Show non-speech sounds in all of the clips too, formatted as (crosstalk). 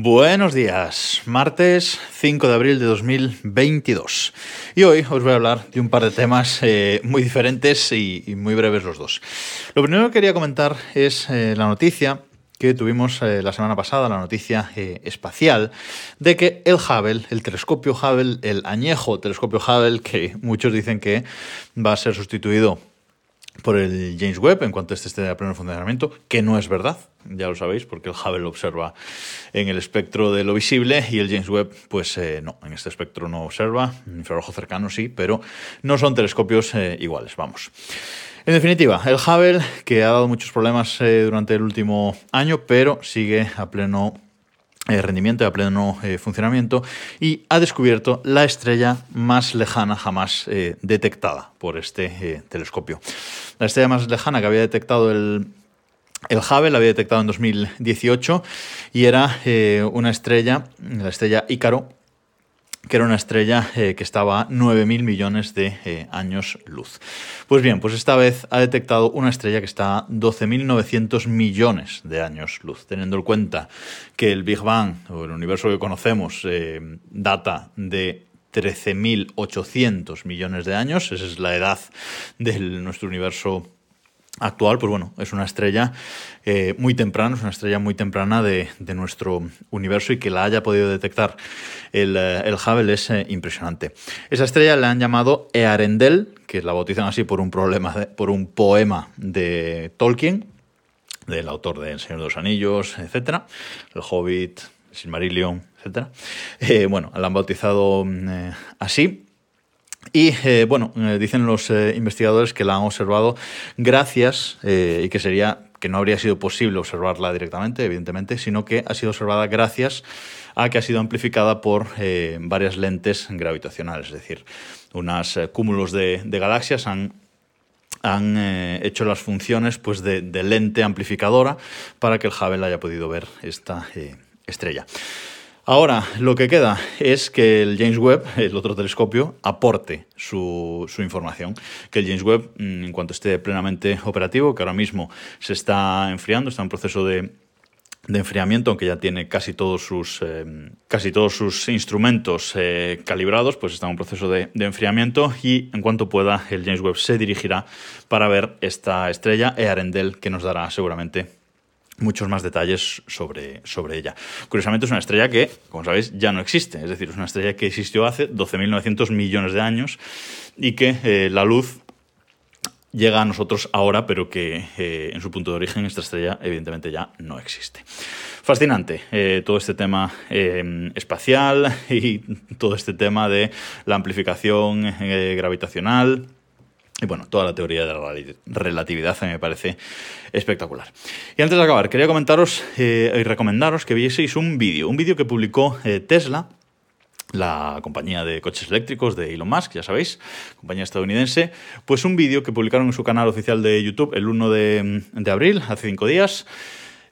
Buenos días, martes 5 de abril de 2022. Y hoy os voy a hablar de un par de temas eh, muy diferentes y, muy breves los dos. Lo primero que quería comentar es eh, la noticia que tuvimos eh, la semana pasada, la noticia espacial, de que el Hubble, el telescopio Hubble, el añejo telescopio Hubble, que muchos dicen que va a ser sustituido por el James Webb en cuanto este esté a pleno funcionamiento, que no es verdad, ya lo sabéis, porque el Hubble observa en el espectro de lo visible y el James Webb, pues eh, no, en este espectro no observa, infrarrojo cercano sí, pero no son telescopios eh, iguales, vamos. En definitiva, el Hubble, que ha dado muchos problemas eh, durante el último año, pero sigue a pleno rendimiento y a pleno eh, funcionamiento y ha descubierto la estrella más lejana jamás eh, detectada por este telescopio. La estrella más lejana que había detectado el, el Hubble la había detectado en 2018 y era una estrella, la estrella Ícaro, que era una estrella eh, que estaba a 9.000 millones de eh, años luz. Pues bien, pues esta vez ha detectado una estrella que está a 12.900 millones de años luz, teniendo en cuenta que el Big Bang, o el universo que conocemos, eh, data de 13.800 millones de años, esa es la edad de nuestro universo actual, pues bueno, es una estrella eh, muy temprana, es una estrella muy temprana de, nuestro universo y que la haya podido detectar el, eh, Hubble es eh, impresionante. Esa estrella la han llamado Earendel, que la bautizan así por un, problema por un poema de Tolkien, del autor de El Señor de los Anillos, etc. El Hobbit, Silmarillion, etc. bueno, la han bautizado mm, así y eh, bueno, eh, dicen los eh, investigadores que la han observado gracias, y que sería que no habría sido posible observarla directamente, evidentemente, sino que ha sido observada gracias a que ha sido amplificada por varias lentes gravitacionales, es decir, unos cúmulos de, galaxias han han hecho las funciones pues, de, de, lente amplificadora para que el Hubble haya podido ver esta estrella. Ahora, lo que queda es que el James Webb, el otro telescopio, aporte su, información. Que el James Webb, mm, en cuanto esté plenamente operativo, que ahora mismo se está enfriando, está en proceso de, enfriamiento, aunque ya tiene casi todos sus, eh, casi todos sus instrumentos eh, calibrados, pues está en un proceso de, enfriamiento y en cuanto pueda el James Webb se dirigirá para ver esta estrella Earendel que nos dará seguramente muchos más detalles sobre, sobre ella. Curiosamente es una estrella que, como sabéis, ya no existe, es decir, es una estrella que existió hace 12.900 millones de años y que eh, la luz llega a nosotros ahora, pero que eh, en su punto de origen esta estrella evidentemente ya no existe. Fascinante eh, todo este tema espacial (laughs) y todo este tema de la amplificación gravitacional y bueno, toda la teoría de la relatividad me parece espectacular. Y antes de acabar, quería comentaros eh, y recomendaros que vieseis un vídeo, un vídeo que publicó eh, Tesla, la compañía de coches eléctricos de Elon Musk, ya sabéis, compañía estadounidense, pues un vídeo que publicaron en su canal oficial de YouTube el 1 de, abril, hace cinco días,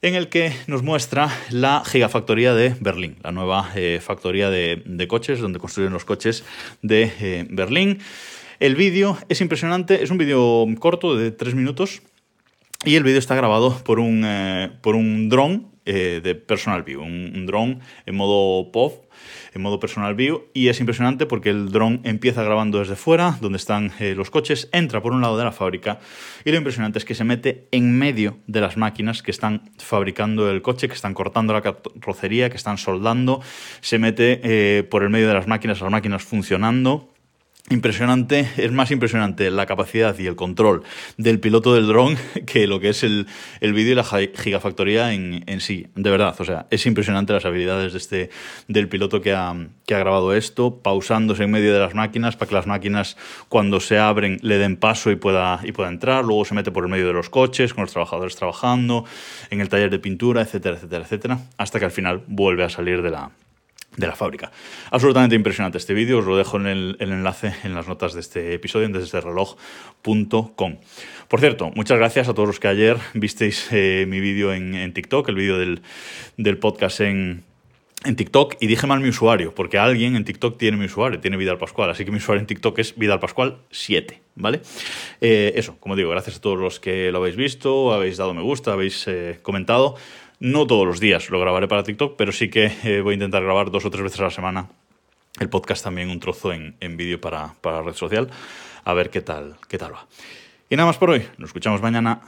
en el que nos muestra la gigafactoría de Berlín, la nueva eh, factoría de, coches, donde construyen los coches de Berlín. El vídeo es impresionante, es un vídeo corto de tres minutos y el vídeo está grabado por un, eh, un dron eh, de personal view, un, dron en modo POV, en modo personal view, y es impresionante porque el dron empieza grabando desde fuera, donde están eh, los coches, entra por un lado de la fábrica, y lo impresionante es que se mete en medio de las máquinas que están fabricando el coche, que están cortando la carrocería, que están soldando, se mete por el medio de las máquinas, las máquinas funcionando, impresionante, es más impresionante la capacidad y el control del piloto del dron (laughs) que lo que es el, el vídeo y la gigafactoría en, en, sí, de verdad, o sea, es impresionante las habilidades de este, del piloto que ha, que ha grabado esto, pausándose en medio de las máquinas para que las máquinas cuando se abren le den paso y pueda, y pueda entrar, luego se mete por el medio de los coches con los trabajadores trabajando, en el taller de pintura, etcétera, etcétera, etcétera, hasta que al final vuelve a salir de la, de la fábrica. Absolutamente impresionante este vídeo, os lo dejo en el, enlace en las notas de este episodio en desdereloj.com. Por cierto, muchas gracias a todos los que ayer visteis eh, mi vídeo en, TikTok, el vídeo del, podcast en, en TikTok y dije mal mi usuario, porque alguien en TikTok tiene mi usuario, tiene Vidal Pascual, así que mi usuario en TikTok es Vidal Pascual 7, ¿vale? Eh, eso, como digo, gracias a todos los que lo habéis visto, habéis dado me gusta, habéis eh, comentado. No todos los días lo grabaré para TikTok, pero sí que eh, voy a intentar grabar dos o tres veces a la semana el podcast también un trozo en, en vídeo para, para la red social. A ver qué tal, qué tal va. Y nada más por hoy. Nos escuchamos mañana.